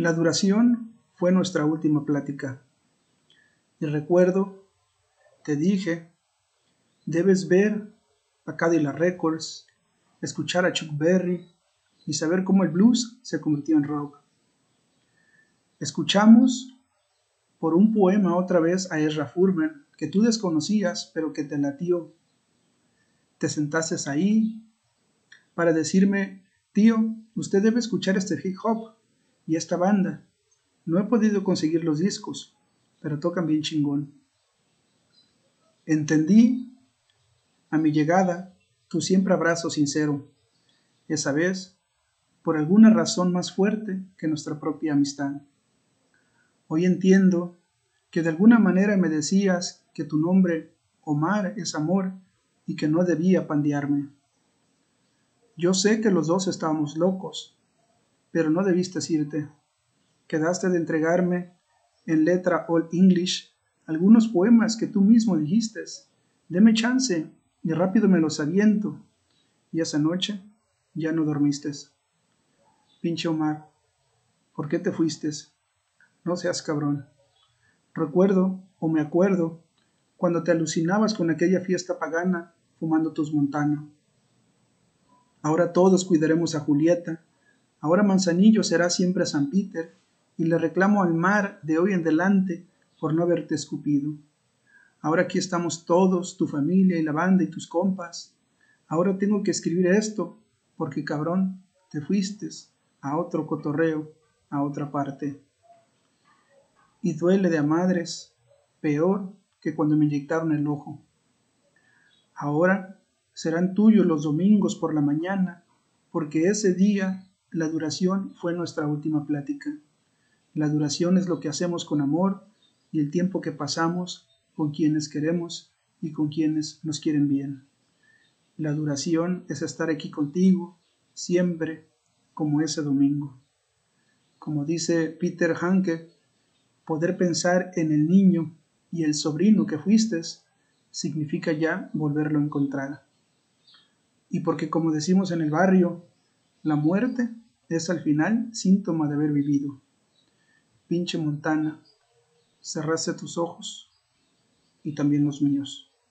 La duración fue nuestra última plática. Y recuerdo, te dije, debes ver a Cadillac Records, escuchar a Chuck Berry y saber cómo el blues se convirtió en rock. Escuchamos por un poema otra vez a Ezra Furman, que tú desconocías, pero que te latió. Te sentaste ahí para decirme, tío, usted debe escuchar este hip hop y esta banda. No he podido conseguir los discos, pero tocan bien chingón. Entendí a mi llegada tu siempre abrazo sincero, esa vez por alguna razón más fuerte que nuestra propia amistad. Hoy entiendo que de alguna manera me decías que tu nombre, Omar, es amor y que no debía pandearme. Yo sé que los dos estábamos locos, pero no debiste irte. Quedaste de entregarme en letra Old English algunos poemas que tú mismo dijiste. Deme chance y rápido me los aviento. Y esa noche ya no dormiste. Pinche Omar, ¿por qué te fuiste? No seas cabrón. Recuerdo, o me acuerdo, cuando te alucinabas con aquella fiesta pagana fumando tus montanas. Ahora todos cuidaremos a Julieta. Ahora Manzanillo será siempre San Peter y le reclamo al mar de hoy en adelante por no haberte escupido. Ahora aquí estamos todos, tu familia y la banda y tus compas. Ahora tengo que escribir esto porque cabrón, te fuiste a otro cotorreo, a otra parte y duele de a madres, peor que cuando me inyectaron el ojo. Ahora serán tuyos los domingos por la mañana, porque ese día la duración fue nuestra última plática. La duración es lo que hacemos con amor y el tiempo que pasamos con quienes queremos y con quienes nos quieren bien. La duración es estar aquí contigo siempre como ese domingo. Como dice Peter Hanke, Poder pensar en el niño y el sobrino que fuiste significa ya volverlo a encontrar. Y porque como decimos en el barrio, la muerte es al final síntoma de haber vivido. Pinche Montana, cerraste tus ojos y también los míos.